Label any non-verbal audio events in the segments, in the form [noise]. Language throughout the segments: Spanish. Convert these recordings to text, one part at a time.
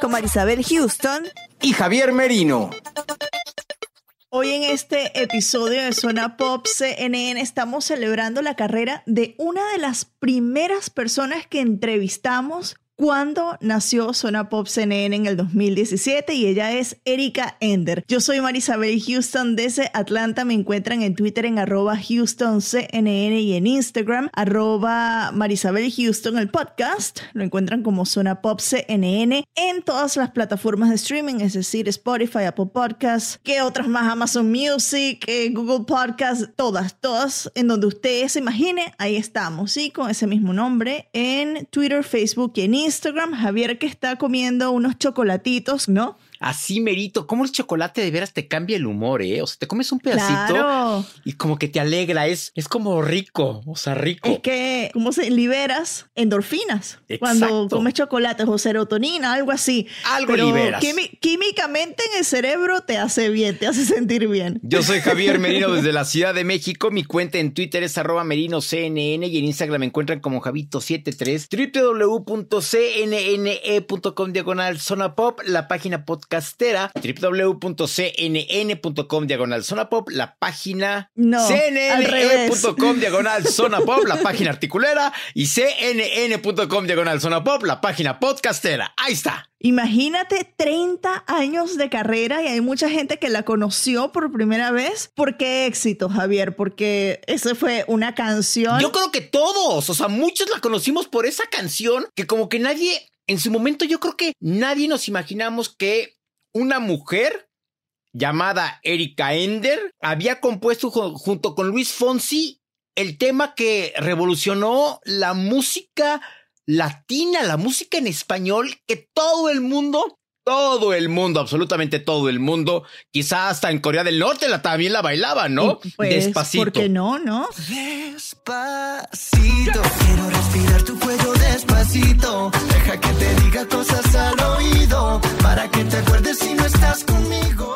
con Marisabel Houston. y Javier Merino. Hoy en este episodio de Zona Pop CNN estamos celebrando la carrera de una de las primeras personas que entrevistamos cuando nació Zona Pop CNN en el 2017 y ella es Erika Ender. Yo soy Marisabel Houston desde Atlanta. Me encuentran en Twitter en arroba Houston CNN y en Instagram arroba Marisabel Houston el podcast. Lo encuentran como Zona Pop CNN en todas las plataformas de streaming, es decir, Spotify, Apple Podcasts, que otras más, Amazon Music, eh, Google Podcasts, todas, todas en donde usted se imagine, ahí estamos, ¿sí? Con ese mismo nombre en Twitter, Facebook y en Instagram. Javier que está comiendo unos chocolatitos, ¿no? Así merito, ¿cómo el chocolate de veras te cambia el humor, eh? O sea, te comes un pedacito Claro. y como que te alegra, es, es como rico, o sea, rico. Es que, ¿cómo se liberas? Endorfinas. Exacto. Cuando comes chocolate o serotonina, algo así. Algo Pero liberas. quimi- químicamente en el cerebro te hace bien, te hace [laughs] sentir bien. Yo soy Javier Merino desde la Ciudad de México. Mi cuenta en Twitter es arroba merinoCNN y en Instagram me encuentran como Javito73. www.cnne.com diagonal zona pop, la página podcastera. www.cnn.com diagonal zona pop, la página No, cnne.com diagonal [laughs] zona pop, la página articulera. Y cnn.com diagonal zona pop, la página podcastera. Ahí está. Imagínate 30 años de carrera y hay mucha gente que la conoció por primera vez. ¿Por qué éxito, Javier? Porque esa fue una canción. Yo creo que todos, o sea, muchos la conocimos por esa canción que como que nadie, en su momento yo creo que nadie nos imaginamos que una mujer llamada Erika Ender había compuesto ju- junto con Luis Fonsi el tema que revolucionó la música latina, la música en español, que todo el mundo, todo el mundo, absolutamente todo el mundo, quizá hasta en Corea del Norte la, también la bailaba, ¿no? Y, pues, Despacito. ¿Por qué no, no? Despacito, quiero respirar tu cuello despacito. Deja que te diga cosas al oído, para que te acuerdes si no estás conmigo.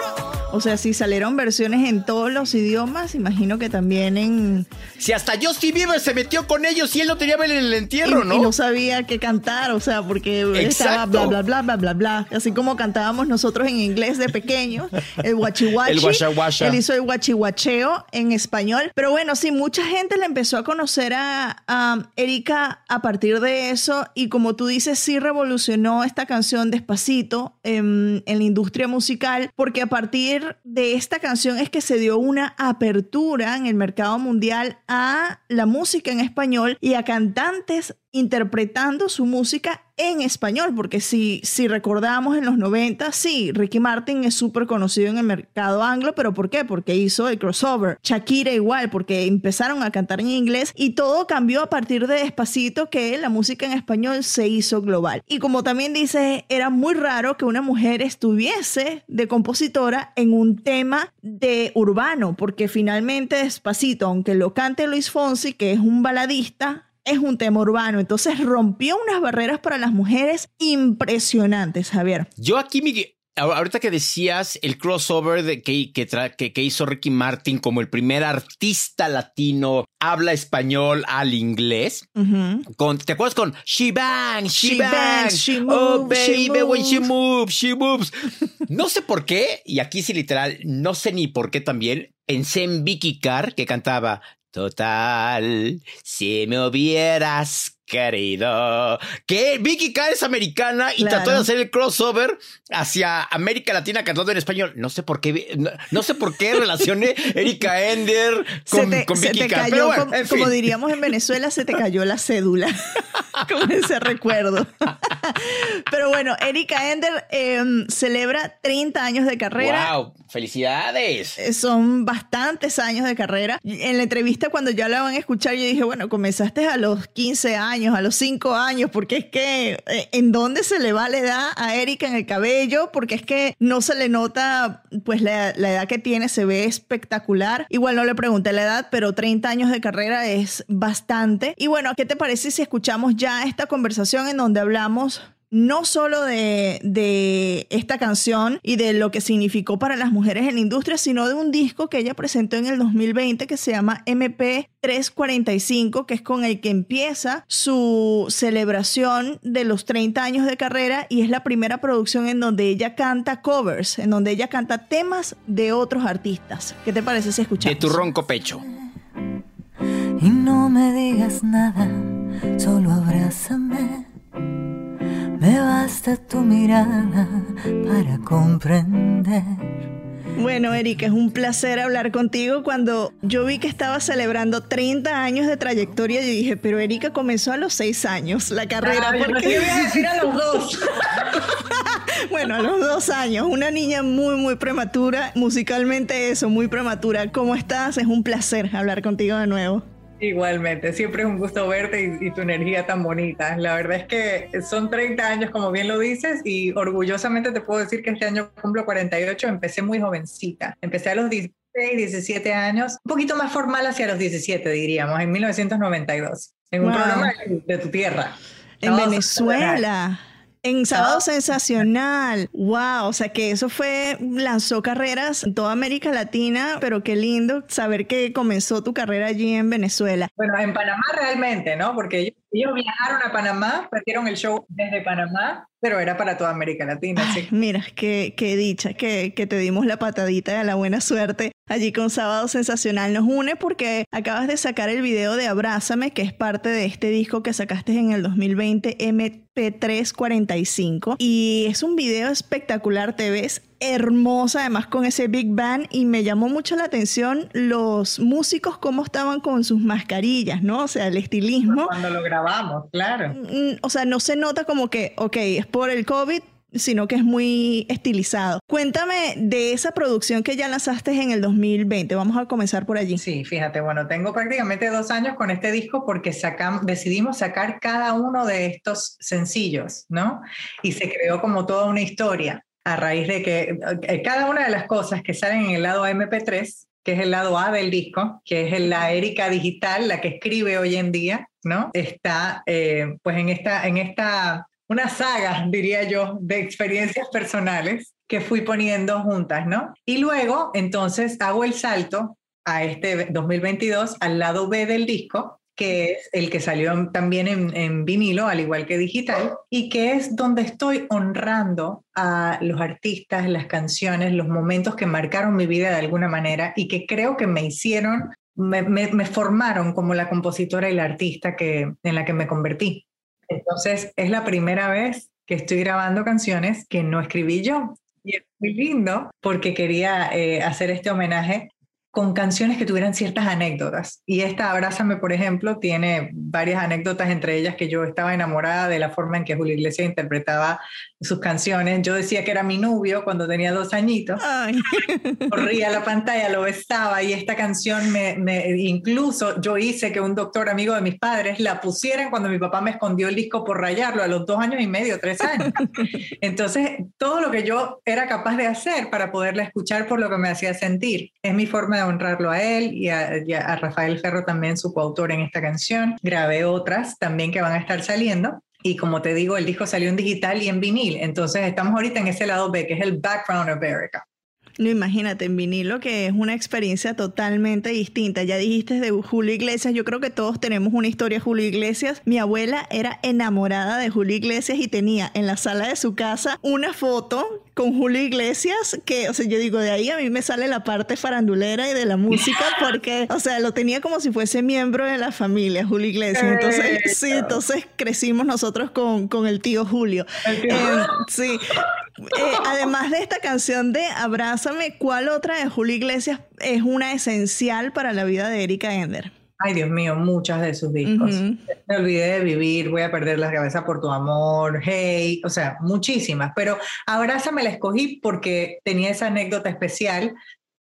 O sea, si salieron versiones en todos los idiomas, imagino que también en... Si hasta Justin Bieber se metió con ellos y él no tenía en el entierro, y, ¿no? y no sabía qué cantar, o sea, porque estaba Exacto. bla, bla, bla, bla, bla, bla. Así como cantábamos nosotros en inglés de pequeños, el [laughs] guachihuachi. El guasha. Él hizo el guachihuacheo en español. Pero bueno, sí, mucha gente le empezó a conocer a, a Erika a partir de eso. Y como tú dices, sí revolucionó esta canción despacito en, en la industria musical, porque a partir de esta canción es que se dio una apertura en el mercado mundial a la música en español y a cantantes interpretando su música en español, porque si, si recordamos en los 90, sí, Ricky Martin es súper conocido en el mercado anglo, pero ¿por qué? Porque hizo el crossover. Shakira igual, porque empezaron a cantar en inglés y todo cambió a partir de Despacito que la música en español se hizo global. Y como también dice, era muy raro que una mujer estuviese de compositora en un tema de urbano, porque finalmente Despacito, aunque lo cante Luis Fonsi, que es un baladista, es un tema urbano. Entonces rompió unas barreras para las mujeres impresionantes, Javier. Yo aquí, Miguel, ahorita que decías el crossover de que, que, tra- que- que hizo Ricky Martin como el primer artista latino habla español al inglés. Con, ¿Te acuerdas con She Bang, She, She Bang, bangs, she Oh moves, she baby, when she moves. moves, she moves. No sé por qué, y aquí sí literal, no sé ni por qué también, pensé en Vicky Carr que cantaba Total, si me hubieras querido. Que Vicky K es americana y Claro. trató de hacer el crossover hacia América Latina cantando en español. No sé por qué, no, no sé por qué relacioné [laughs] Erika Ender con, te, con Vicky K. cayó, Pero bueno, como, en como fin. diríamos en Venezuela, se te [laughs] cayó la cédula [laughs] con ese recuerdo. Pero bueno, Erika Ender em, celebra 30 años de carrera. Wow, felicidades. Eh, Son bastantes años de carrera. En la entrevista, cuando ya la van a escuchar, yo dije, bueno, comenzaste a los 15 años, a los 5 años, porque es que, eh, ¿en dónde se le va la edad a Erika en el cabello? Porque es que no se le nota, pues, la, la edad que tiene, se ve espectacular. Igual no le pregunté la edad, pero 30 años de carrera es bastante. Y bueno, ¿qué te parece si escuchamos ya esta conversación en donde hablamos no solo de, de esta canción y de lo que significó para las mujeres en la industria, sino de un disco que ella presentó en el 2020 que se llama MP 345, que es con el que empieza su celebración de los 30 años de carrera y es la primera producción en donde ella canta covers, en donde ella canta temas de otros artistas. ¿Qué te parece si De escuchamos? tu ronco pecho. y no me digas nada, solo abrázame. Me basta tu mirada para comprender. Bueno, Erika, es un placer hablar contigo. Cuando yo vi que estaba celebrando 30 años de trayectoria, yo dije, pero Erika comenzó a los 6 años la carrera. Ah, yo porque- que ibas a decir a los dos. [laughs] bueno, a los dos años, una niña muy, muy prematura, musicalmente eso, muy prematura. ¿Cómo estás? Es un placer hablar contigo de nuevo. Igualmente, siempre es un gusto verte y, y tu energía tan bonita. La verdad es que son 30 años, como bien lo dices, y orgullosamente te puedo decir que este año cumplo 48, empecé muy jovencita. Empecé a los 16, 17 años, un poquito más formal hacia los 17, diríamos, en 1992, en un Wow. programa de, tu tierra. En Venezuela. En Sábado. Sensacional. Wow, o sea que eso fue, lanzó carreras en toda América Latina, pero qué lindo saber que comenzó tu carrera allí en Venezuela. Bueno, en Panamá realmente, ¿no? Porque ellos, ellos viajaron a Panamá, hicieron el show desde Panamá, pero era para toda América Latina, sí. Mira, qué, qué dicha que, que te dimos la patadita de la buena suerte allí con Sábado Sensacional. Nos une porque acabas de sacar el video de Abrázame, que es parte de este disco que sacaste en el 2020, MP345. Y es un video espectacular, te ves hermosa, además con ese Big Bang. Y me llamó mucho la atención los músicos, cómo estaban con sus mascarillas, ¿no? O sea, el estilismo. Cuando lo grabamos, claro. Mm, o sea, no se nota como que, ok, es por el COVID, sino que es muy estilizado. Cuéntame de esa producción que ya lanzaste en el 2020. Vamos a comenzar por allí. Sí, fíjate, bueno, tengo prácticamente dos años con este disco porque sacam- decidimos sacar cada uno de estos sencillos, ¿no? Y se creó como toda una historia a raíz de que eh, cada una de las cosas que salen en el lado MP3, que es el lado A del disco, que es la Erika digital, la que escribe hoy en día, ¿no? Está eh, pues en esta, en esta, una saga, diría yo, de experiencias personales que fui poniendo juntas, ¿no? Y luego, entonces, hago el salto a este 2022 al lado B del disco, que es el que salió también en, vinilo, al igual que digital, y que es donde estoy honrando a los artistas, las canciones, los momentos que marcaron mi vida de alguna manera y que creo que me hicieron, me formaron como la compositora y la artista que, en la que me convertí. Entonces, es la primera vez que estoy grabando canciones que no escribí yo. Y es muy lindo porque quería eh, hacer este homenaje con canciones que tuvieran ciertas anécdotas. Y esta Abrázame, por ejemplo, tiene varias anécdotas, entre ellas que yo estaba enamorada de la forma en que Julio Iglesias interpretaba sus canciones. Yo decía que era mi novio cuando tenía dos añitos Ay, [laughs] corría a la pantalla, lo besaba y esta canción me, me- incluso yo hice que un doctor amigo de mis padres la pusieran cuando mi papá me escondió el disco por rayarlo a los dos años y medio, tres años. [laughs] Entonces, todo lo que yo era capaz de hacer para poderla escuchar por lo que me hacía sentir. Es mi forma de honrarlo a él y a, y a- Rafael Ferro también, su coautor en esta canción. Grabé otras también que van a estar saliendo. Y como te digo, el disco salió en digital y en vinil. Entonces estamos ahorita en ese lado B, que es el background of Erica. No, imagínate, en vinilo que es una experiencia totalmente distinta. Ya dijiste de Julio Iglesias, yo creo que todos tenemos una historia Julio Iglesias. Mi abuela era enamorada de Julio Iglesias y tenía en la sala de su casa una foto con Julio Iglesias que, o sea, yo digo, de ahí a mí me sale la parte farandulera y de la música [laughs] porque, o sea, lo tenía como si fuese miembro de la familia, Julio Iglesias. Entonces, sí, entonces crecimos nosotros con, con el tío Julio. Eh, sí. Eh, además de esta canción de Abrázame, ¿cuál otra de Julio Iglesias es una esencial para la vida de Erika Ender? Ay, Dios mío, muchas de sus discos. Me olvidé de vivir, voy a perder la cabeza por tu amor, hey, o sea, muchísimas. Pero Abrázame la escogí porque tenía esa anécdota especial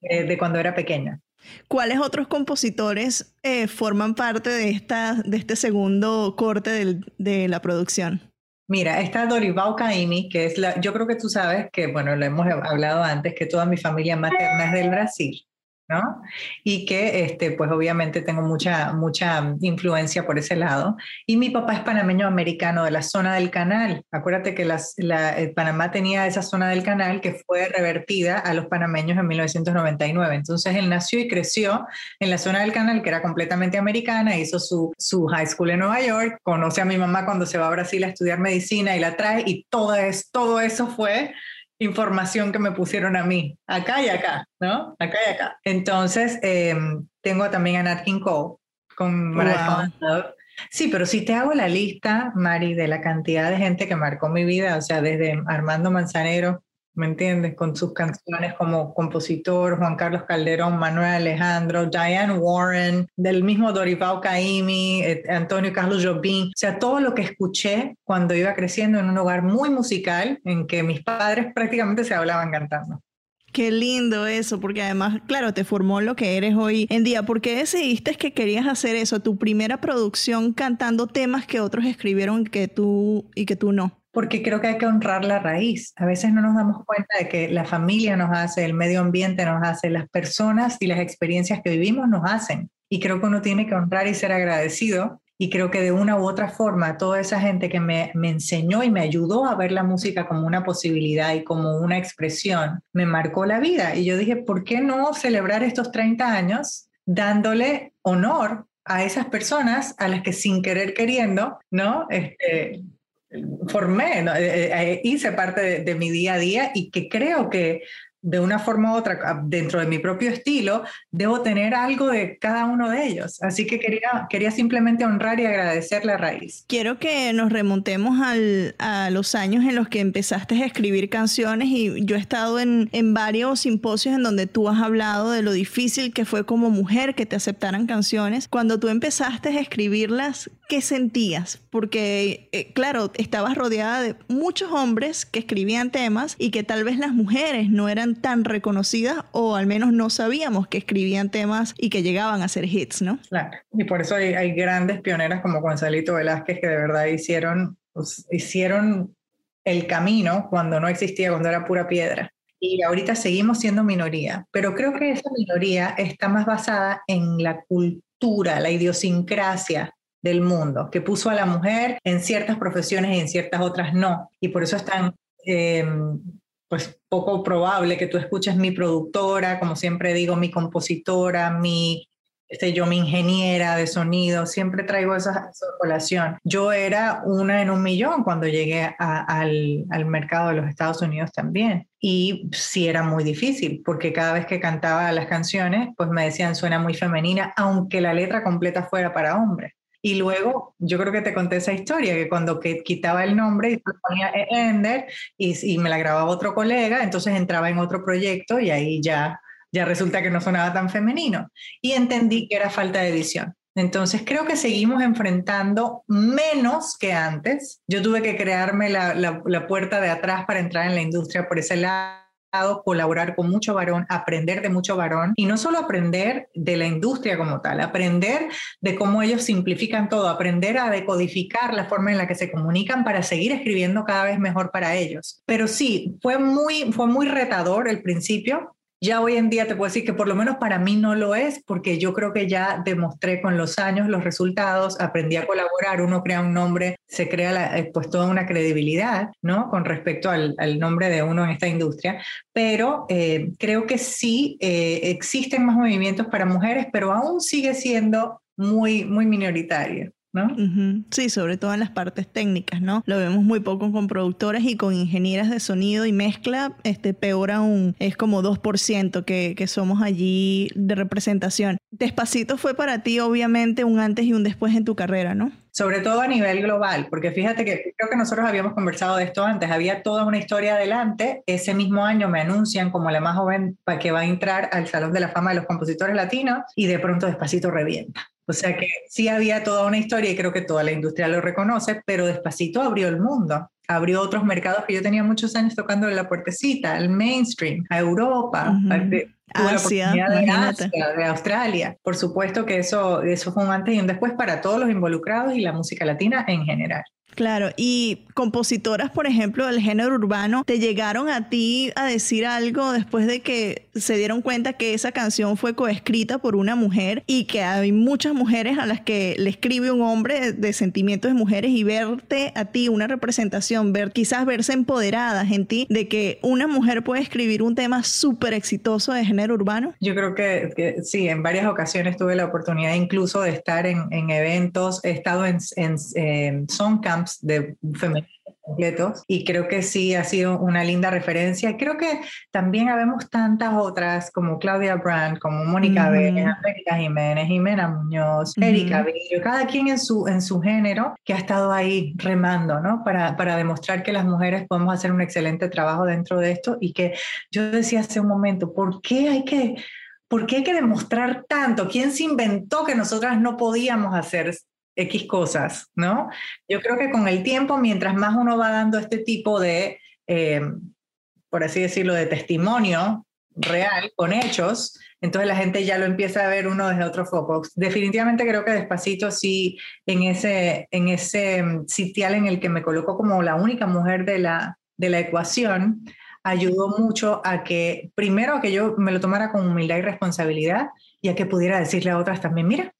eh, de cuando era pequeña. ¿Cuáles otros compositores eh, forman parte de, esta, de este segundo corte de la producción? Mira, está Dorival Caymmi, que es la, yo creo que tú sabes que, bueno, lo hemos hablado antes, que toda mi familia materna es del Brasil. ¿No? Y que, este, pues obviamente tengo mucha, mucha influencia por ese lado. Y mi papá es panameño americano de la zona del canal. Acuérdate que las, la, eh, Panamá tenía esa zona del canal que fue revertida a los panameños en 1999. Entonces él nació y creció en la zona del canal que era completamente americana, hizo su, su high school en Nueva York, conoce a mi mamá cuando se va a Brasil a estudiar medicina y la trae y todo, es, todo eso fue información que me pusieron a mí, acá y acá, ¿no? Acá y acá. Entonces, em, tengo también a Nat King Cole con Sí, pero si te hago la lista, Mari, de la cantidad de gente que marcó mi vida, o sea, desde Armando Manzanero, ¿me entiendes? Con sus canciones como compositor, Juan Carlos Calderón, Manuel Alejandro, Diane Warren, del mismo Dorival Caymmi, eh, Antonio Carlos Jobim, o sea, todo lo que escuché cuando iba creciendo en un hogar muy musical, en que mis padres prácticamente se hablaban cantando. Qué lindo eso, porque además, claro, te formó lo que eres hoy en día. ¿Por qué decidiste que querías hacer eso? Tu primera producción cantando temas que otros escribieron que tú y que tú no porque creo que hay que honrar la raíz. A veces no nos damos cuenta de que la familia nos hace, el medio ambiente nos hace, las personas y las experiencias que vivimos nos hacen. Y creo que uno tiene que honrar y ser agradecido. Y creo que de una u otra forma, toda esa gente que me, me enseñó y me ayudó a ver la música como una posibilidad y como una expresión, me marcó la vida. Y yo dije, ¿por qué no celebrar estos 30 años dándole honor a esas personas a las que sin querer queriendo, ¿no? Este, formé, eh, eh, eh, hice parte de, mi día a día y que creo que de una forma u otra, ah, dentro de mi propio estilo, debo tener algo de cada uno de ellos. Así que quería, quería simplemente honrar y agradecer la raíz. Quiero que nos remontemos al, a los años en los que empezaste a escribir canciones y yo he estado en, en varios simposios en donde tú has hablado de lo difícil que fue como mujer que te aceptaran canciones. Cuando tú empezaste a escribirlas, ¿qué sentías? Porque, eh, claro, estabas rodeada de muchos hombres que escribían temas y que tal vez las mujeres no eran tan reconocidas o al menos no sabíamos que escribían temas y que llegaban a ser hits, ¿no? Claro, y por eso hay, grandes pioneras como Gonzalito Velázquez que de verdad hicieron, pues, hicieron el camino cuando no existía, cuando era pura piedra. Y ahorita seguimos siendo minoría, pero creo que esa minoría está más basada en la cultura, la idiosincrasia del mundo, que puso a la mujer en ciertas profesiones y en ciertas otras no. Y por eso es tan em, pues, poco probable que tú escuches mi productora, como siempre digo, mi compositora, mi, este, yo mi ingeniera de sonido, siempre traigo esa, colación. Yo era una en un millón cuando llegué al, al, mercado de los Estados Unidos también. Y sí era muy difícil, porque cada vez que cantaba las canciones, pues me decían suena muy femenina, aunque la letra completa fuera para hombres. Y luego, yo creo que te conté esa historia, que cuando quitaba el nombre y ponía Ender y, y, me la grababa otro colega, entonces entraba en otro proyecto y ahí ya, ya resulta que no sonaba tan femenino. Y entendí que era falta de edición. Entonces creo que seguimos enfrentando menos que antes. Yo tuve que crearme la, la, la puerta de atrás para entrar en la industria por ese lado colaborar con mucho varón, aprender de mucho varón y no solo aprender de la industria como tal, aprender de cómo ellos simplifican todo, aprender a decodificar la forma en la que se comunican para seguir escribiendo cada vez mejor para ellos. Pero sí, fue muy, fue muy retador el principio, Ya hoy en día te puedo decir que por lo menos para mí no lo es, porque yo creo que ya demostré con los años los resultados, aprendí a colaborar, uno crea un nombre, se crea eh, pues toda una credibilidad, ¿no? Con respecto al, nombre de uno en esta industria, pero eh, creo que sí eh, existen más movimientos para mujeres, pero aún sigue siendo muy, muy minoritario. ¿No? Sí, sobre todo en las partes técnicas, ¿no? Lo vemos muy poco con productoras y con ingenieras de sonido y mezcla, este, peor aún, es como 2% que, que somos allí de representación. Despacito fue para ti, obviamente, un antes y un después en tu carrera, ¿no? sobre todo a nivel global, porque fíjate que creo que nosotros habíamos conversado de esto antes, había toda una historia adelante, ese mismo año me anuncian como la más joven que va a entrar al Salón de la Fama de los Compositores Latinos y de pronto despacito revienta. O sea que sí había toda una historia y creo que toda la industria lo reconoce, pero despacito abrió el mundo, abrió otros mercados que yo tenía muchos años tocando en la puertecita, al mainstream, a Europa, a, Asia, de, Australia. Por supuesto que eso, eso fue un antes y un después para todos los involucrados y la música latina en general. Claro, y compositoras, por ejemplo, del género urbano, ¿te llegaron a ti a decir algo después de que se dieron cuenta que esa canción fue coescrita por una mujer y que hay muchas mujeres a las que le escribe un hombre de, sentimientos de mujeres y verte a ti una representación, ver quizás verse empoderadas en ti de que una mujer puede escribir un tema súper exitoso de género urbano? Yo creo que, sí, en varias ocasiones tuve la oportunidad incluso de estar en, eventos, he estado en, en, en de femeninos completos y creo que sí ha sido una linda referencia. Creo que también habemos tantas otras como Claudia Brandt, como Mónica uh América Jiménez, Jimena Muñoz, Erika Villo, cada quien en su, en su género que ha estado ahí remando, ¿no? Para, para demostrar que las mujeres podemos hacer un excelente trabajo dentro de esto y que yo decía hace un momento, ¿por qué hay que... ¿Por qué hay que demostrar tanto? ¿Quién se inventó que nosotras no podíamos hacer X cosas, ¿no? Yo creo que con el tiempo, mientras más uno va dando este tipo de, eh, por así decirlo, de testimonio real, con hechos, entonces la gente ya lo empieza a ver uno desde otro foco. Definitivamente creo que despacito sí, en ese, en ese mm, sitial en el que me coloco como la única mujer de la, de la ecuación, ayudó mucho a que, primero, a que yo me lo tomara con humildad y responsabilidad y a que pudiera decirle a otras también, mira,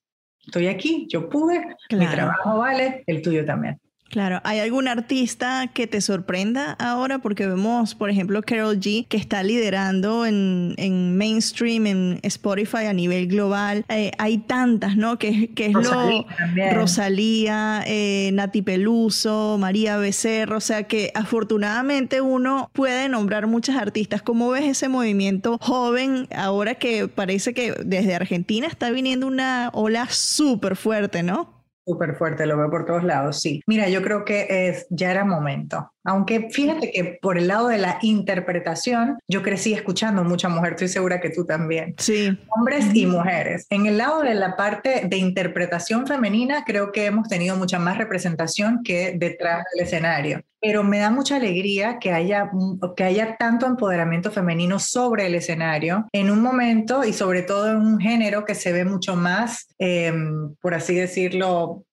estoy aquí, yo pude, mi trabajo vale, el tuyo también. Claro, ¿hay algún artista que te sorprenda ahora? Porque vemos, por ejemplo, Carol G, que está liderando en, en mainstream, en Spotify a nivel global. Eh, hay tantas, ¿no? Que, que es Rosalía lo... Rosalía, eh, Nati Peluso, María Becerra, o sea que afortunadamente uno puede nombrar muchas artistas. ¿Cómo ves ese movimiento joven ahora que parece que desde Argentina está viniendo una ola súper fuerte, ¿no? Súper fuerte, lo veo por todos lados, sí. Mira, yo creo que es, ya era momento. Aunque fíjate que por el lado de la interpretación, yo crecí escuchando mucha mujer, estoy segura que tú también. Sí. Hombres y mujeres. En el lado de la parte de interpretación femenina, creo que hemos tenido mucha más representación que detrás del escenario. Pero me da mucha alegría que haya, que haya tanto empoderamiento femenino sobre el escenario en un momento y sobre todo en un género que se ve mucho más, em, por así decirlo,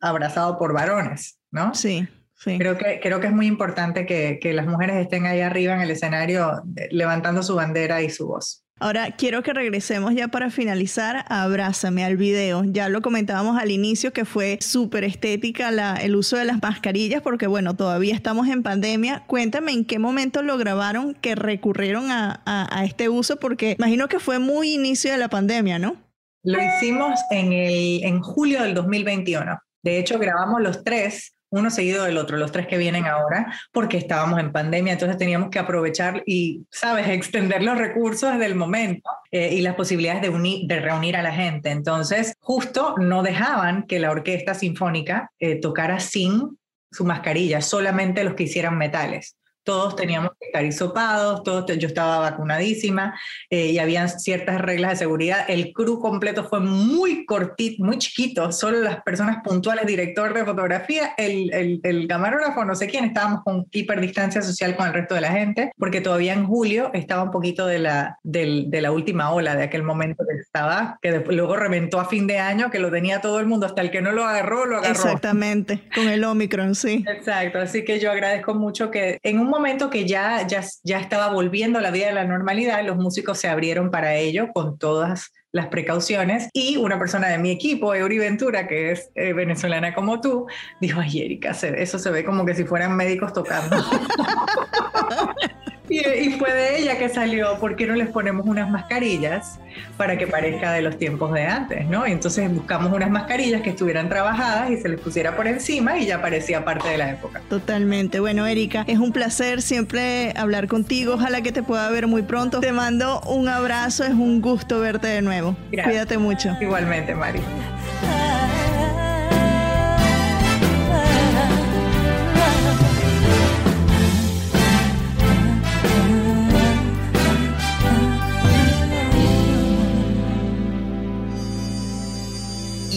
abrazado por varones, ¿no? Sí. Creo, que, creo que es muy importante que, que las mujeres estén ahí arriba en el escenario levantando su bandera y su voz. Ahora quiero que regresemos ya para finalizar a Abrázame al video. Ya lo comentábamos al inicio que fue súper estética la, el uso de las mascarillas porque bueno, todavía estamos en pandemia. Cuéntame en qué momento lo grabaron que recurrieron a, a, a este uso porque imagino que fue muy inicio de la pandemia, ¿no? Lo hicimos en, el, en julio del 2021. De hecho, grabamos los tres uno seguido del otro, los tres que vienen ahora, porque estábamos en pandemia, entonces teníamos que aprovechar y, sabes, [laughs] extender los recursos del momento eh, y las posibilidades de, unir, de reunir a la gente. Entonces, justo no dejaban que la orquesta sinfónica eh, tocara sin su mascarilla, solamente los que hicieran metales todos teníamos que estar hisopados, todos, yo estaba vacunadísima eh, y habían ciertas reglas de seguridad. El crew completo fue muy cortito, muy chiquito, solo las personas puntuales, director de fotografía, el, el, el camarógrafo, no sé quién, estábamos con hiperdistancia social con el resto de la gente, porque todavía en julio estaba un poquito de la, de la última ola de aquel momento que estaba, que luego reventó a fin de año, que lo tenía todo el mundo, hasta el que no lo agarró, lo agarró. Exactamente, con el Omicron, sí. Exacto, así que yo agradezco mucho que en un momento que ya, ya, ya estaba volviendo a la vida de la normalidad, los músicos se abrieron para ello con todas las precauciones y una persona de mi equipo, Eury Ventura, que es eh, venezolana como tú, dijo, ay Erika, eso se ve como que si fueran médicos tocando. [laughs] Y, fue de ella que salió, ¿por qué no les ponemos unas mascarillas para que parezca de los tiempos de antes, ¿no? Y entonces buscamos unas mascarillas que estuvieran trabajadas y se les pusiera por encima y ya parecía parte de la época. Totalmente. Bueno, Erika, es un placer siempre hablar contigo. Ojalá que te pueda ver muy pronto. Te mando un abrazo, es un gusto verte de nuevo. Cuídate mucho. Igualmente, Mari.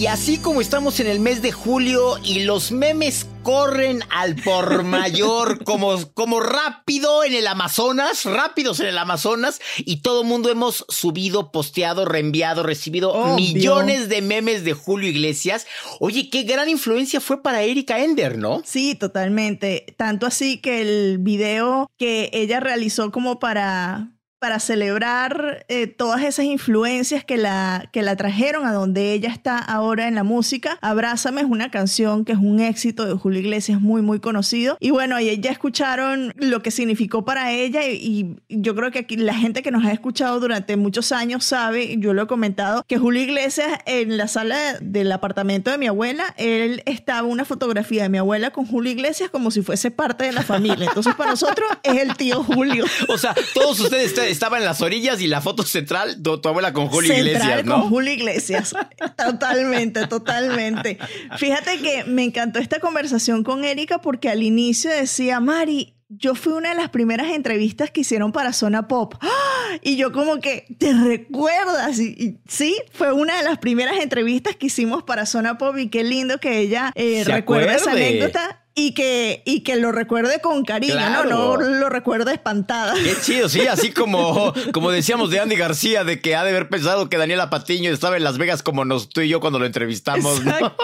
Y así como estamos en el mes de julio y los memes corren al por [laughs] mayor, como, como rápido en el Amazonas, rápidos en el Amazonas, y todo el mundo hemos subido, posteado, reenviado, recibido millones de memes de Julio Iglesias. Oye, qué gran influencia fue para Erika Ender, ¿no? Sí, totalmente. Tanto así que el video que ella realizó como para para celebrar eh, todas esas influencias que la, que la trajeron a donde ella está ahora en la música. Abrázame es una canción que es un éxito de Julio Iglesias, muy, muy conocido. Y bueno, ahí ya escucharon lo que significó para ella y, yo creo que aquí la gente que nos ha escuchado durante muchos años sabe, yo lo he comentado, que Julio Iglesias en la sala del apartamento de mi abuela, él estaba una fotografía de mi abuela con Julio Iglesias como si fuese parte de la familia. Entonces para nosotros es el tío Julio. [laughs] O sea, todos ustedes estaba en las orillas y la foto central, tu, abuela con Julio Iglesias, ¿no? Con Julio Iglesias. [laughs] totalmente, totalmente. Fíjate que me encantó esta conversación con Erika porque al inicio decía, Mari, yo fui una de las primeras entrevistas que hicieron para Zona Pop. Y yo como que, ¿te recuerdas? Y, sí, fue una de las primeras entrevistas que hicimos para Zona Pop y qué lindo que ella eh, recuerde esa anécdota y que, y que lo recuerde con cariño, ¿no? No lo recuerde espantada. Qué chido, sí, así [laughs] como, como decíamos de Andy García, de que ha de haber pensado que Daniela Patiño estaba en Las Vegas como nos tú y yo cuando lo entrevistamos, ¿no?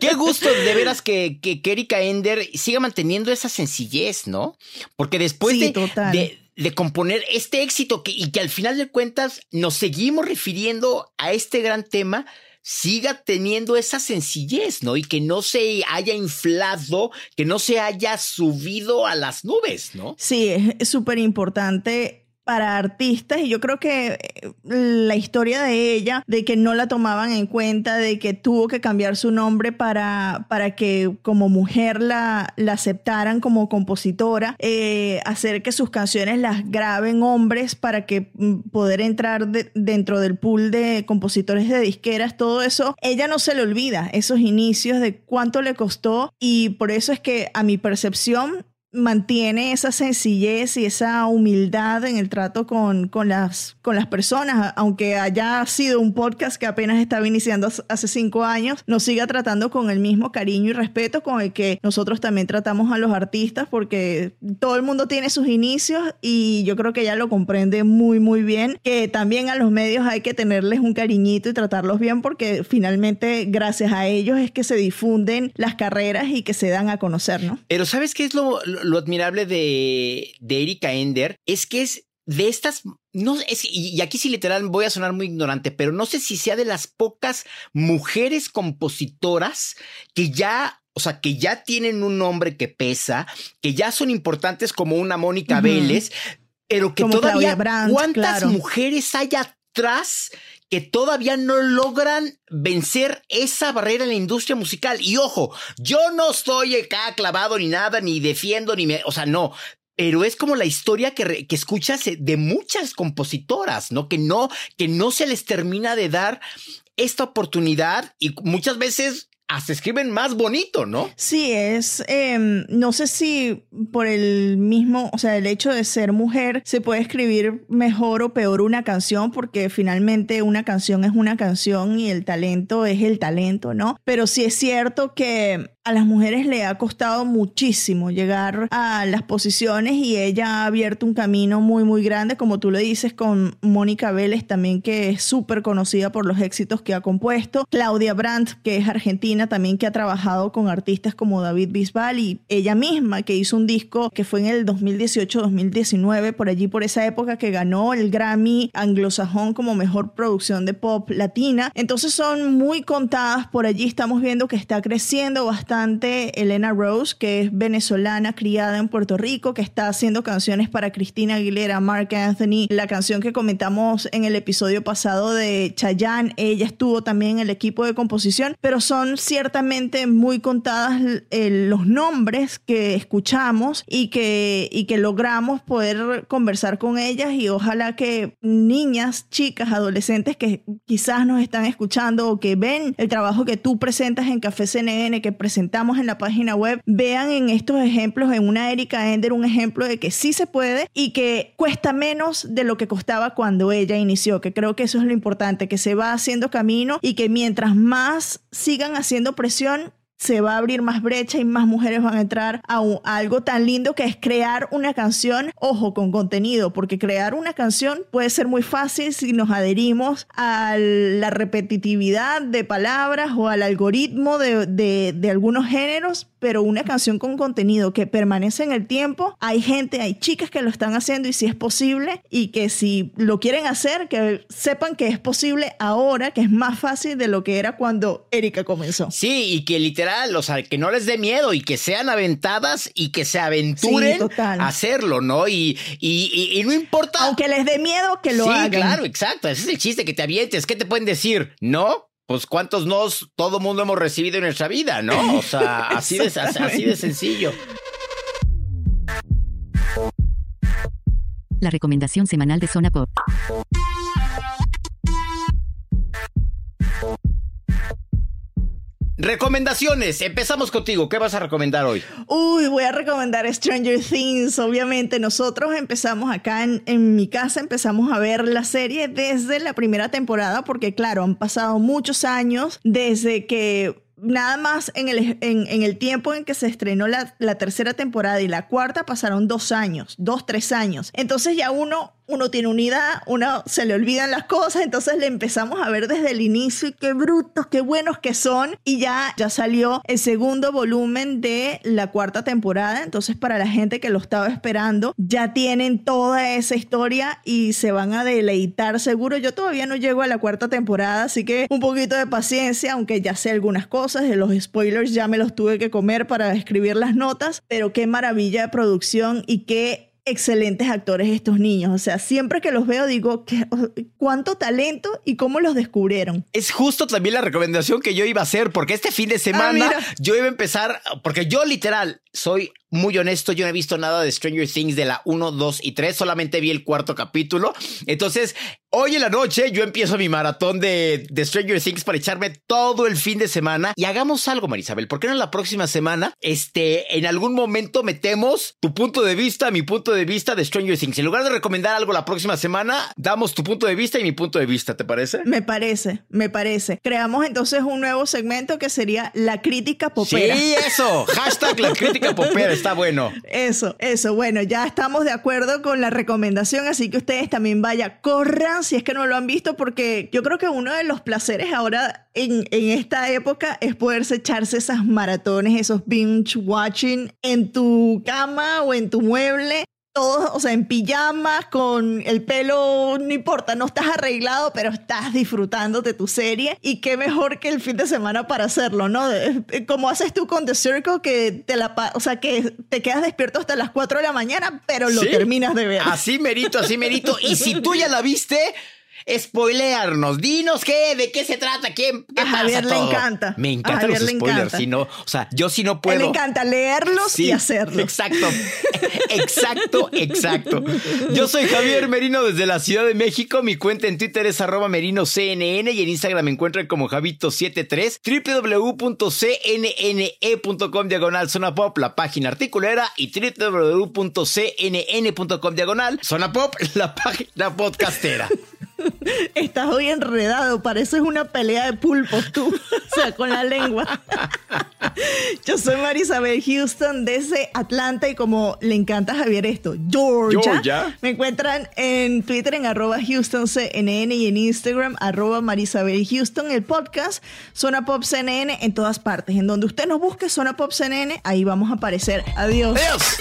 Qué gusto de veras que, que, Erika Ender siga manteniendo esa sencillez, ¿no? Porque después de, de, componer este éxito que, y que al final de cuentas nos seguimos refiriendo a este gran tema, siga teniendo esa sencillez, ¿no? Y que no se haya inflado, que no se haya subido a las nubes, ¿no? Sí, es súper importante para artistas y yo creo que eh, la historia de ella, de que no la tomaban en cuenta, de que tuvo que cambiar su nombre para, para que como mujer la, la aceptaran como compositora, eh, hacer que sus canciones las graben hombres para que mm, poder entrar dentro del pool de compositores de disqueras, todo eso, ella no se le olvida esos inicios de cuánto le costó y por eso es que a mi percepción mantiene esa sencillez y esa humildad en el trato con, con, las, con las personas, aunque haya sido un podcast que apenas estaba iniciando hace cinco años, nos siga tratando con el mismo cariño y respeto con el que nosotros también tratamos a los artistas, porque todo el mundo tiene sus inicios y yo creo que ella lo comprende muy, muy bien, que también a los medios hay que tenerles un cariñito y tratarlos bien, porque finalmente gracias a ellos es que se difunden las carreras y que se dan a conocer, ¿no? Pero ¿sabes qué es lo lo admirable de, de Erika Ender es que es de estas, no es, y aquí sí literal voy a sonar muy ignorante, pero no sé si sea de las pocas mujeres compositoras que ya, o sea, que ya tienen un nombre que pesa, que ya son importantes como una Mónica Vélez, pero que todavía cuántas mujeres hay atrás que todavía no logran vencer esa barrera en la industria musical. Y ojo, yo no estoy acá clavado ni nada, ni defiendo, ni me, o sea, no. Pero es como la historia que, que escuchas de muchas compositoras, ¿no? Que no, que no se les termina de dar esta oportunidad y muchas veces hasta escriben más bonito, ¿no? Sí, es, em, no sé si por el mismo, o sea, el hecho de ser mujer se puede escribir mejor o peor una canción porque finalmente una canción es una canción y el talento es el talento, ¿no? Pero sí es cierto que a las mujeres le ha costado muchísimo llegar a las posiciones y ella ha abierto un camino muy, muy grande, como tú le dices, con Mónica Vélez también, que es súper conocida por los éxitos que ha compuesto. Claudia Brandt, que es argentina, también que ha trabajado con artistas como David Bisbal y ella misma, que hizo un disco que fue en el 2018-2019, por allí, por esa época, que ganó el Grammy anglosajón como mejor producción de pop latina. Entonces son muy contadas por allí. Estamos viendo que está creciendo bastante Elena Rose, que es venezolana, criada en Puerto Rico, que está haciendo canciones para Cristina Aguilera, Mark Anthony, la canción que comentamos en el episodio pasado de Chayanne, ella estuvo también en el equipo de composición, pero son ciertamente muy contadas eh, los nombres que escuchamos y que, y que logramos poder conversar con ellas y ojalá que niñas, chicas, adolescentes que quizás nos están escuchando o que ven el trabajo que tú presentas en Café CNN, que presentamos en la página web, vean en estos ejemplos, en una Erika Ender, un ejemplo de que sí se puede y que cuesta menos de lo que costaba cuando ella inició, que creo que eso es lo importante, que se va haciendo camino y que mientras más sigan haciendo presión, se va a abrir más brecha y más mujeres van a entrar a, algo tan lindo que es crear una canción, ojo, con contenido, porque crear una canción puede ser muy fácil si nos adherimos a la repetitividad de palabras o al algoritmo de, de algunos géneros, pero una canción con contenido que permanece en el tiempo, hay gente, hay chicas que lo están haciendo y si es posible y que si lo quieren hacer, que sepan que es posible ahora, que es más fácil de lo que era cuando Erika comenzó. Sí, y que literal o sea, que no les dé miedo y que sean aventadas y que se aventuren a hacerlo, ¿no? Y, y, no importa. Aunque les dé miedo, que lo hagan. Sí, claro, exacto. Ese es el chiste, que te avientes. ¿Qué te pueden decir? ¿No? Pues cuántos nos todo mundo hemos recibido en nuestra vida, ¿no? O sea, [laughs] así de, así de sencillo. La recomendación semanal de Zona Pop. Recomendaciones. Empezamos contigo. ¿Qué vas a recomendar hoy? Uy, voy a recomendar Stranger Things. Obviamente, nosotros empezamos acá en, mi casa, empezamos a ver la serie desde la primera temporada, porque claro, han pasado muchos años desde que nada más en el, en, el tiempo en que se estrenó la, la, tercera temporada y la cuarta pasaron dos años, dos, tres años. Entonces ya uno uno tiene unidad, uno se le olvidan las cosas, entonces le empezamos a ver desde el inicio y qué brutos, qué buenos que son. Y ya, ya salió el segundo volumen de la cuarta temporada, entonces para la gente que lo estaba esperando, ya tienen toda esa historia y se van a deleitar seguro. Yo todavía no llego a la cuarta temporada, así que un poquito de paciencia, aunque ya sé algunas cosas, de los spoilers ya me los tuve que comer para escribir las notas, pero qué maravilla de producción y qué excelentes actores estos niños. O sea, siempre que los veo digo, ¿cuánto talento y cómo los descubrieron? Es justo también la recomendación que yo iba a hacer, porque este fin de ah, semana yo iba a empezar, porque yo literal soy muy honesto, yo no he visto nada de Stranger Things de la 1, 2 y 3, solamente vi el cuarto capítulo. Entonces, hoy en la noche yo empiezo mi maratón de, de Stranger Things para echarme todo el fin de semana. Y hagamos algo, Marisabel, ¿por qué no la próxima semana, este, en algún momento metemos tu punto de vista, mi punto de vista de Stranger Things? En lugar de recomendar algo la próxima semana, damos tu punto de vista y mi punto de vista, ¿te parece? Me parece, me parece. Creamos entonces un nuevo segmento que sería la crítica popera. Sí, eso. Hashtag la crítica popera [laughs] está bueno. Eso, eso. Bueno, ya estamos de acuerdo con la recomendación, así que ustedes también vaya, corran si es que no lo han visto, porque yo creo que uno de los placeres ahora en, en esta época es poderse echarse esas maratones, esos binge watching en tu cama o en tu mueble todos, o sea, en pijamas, con el pelo, no importa, no estás arreglado, pero estás disfrutando de tu serie. Y qué mejor que el fin de semana para hacerlo, ¿no? Como haces tú con The Circle, que te la, o sea, que te quedas despierto hasta las 4 de la mañana, pero lo terminas de ver. Así merito, así merito. Y si tú ya la viste, spoilearnos. Dinos qué, de qué se trata, quién, qué a Javier le encanta. Me encantan los spoilers. Si no, o sea, yo si no puedo. le encanta leerlos y hacerlos. Exacto. [laughs] exacto, exacto. Yo soy Javier Merino desde la Ciudad de México. Mi cuenta en Twitter es arroba merinoCNN y en Instagram me encuentran como Javito73. www.cnne.com diagonal zona pop, la página articulera y www.cnn.com diagonal zona pop, la página podcastera. [laughs] Estás hoy enredado, pareces una pelea de pulpos tú, [laughs] o sea, con la lengua. [laughs] Yo soy Marisabel Houston desde Atlanta y como le encanta Javier esto, Georgia. Georgia. Me encuentran en Twitter en arroba HoustonCNN y en Instagram arroba Marisabel Houston. El podcast Zona Pop CNN en todas partes. En donde usted nos busque Zona Pop CNN, ahí vamos a aparecer. Adiós. Adiós.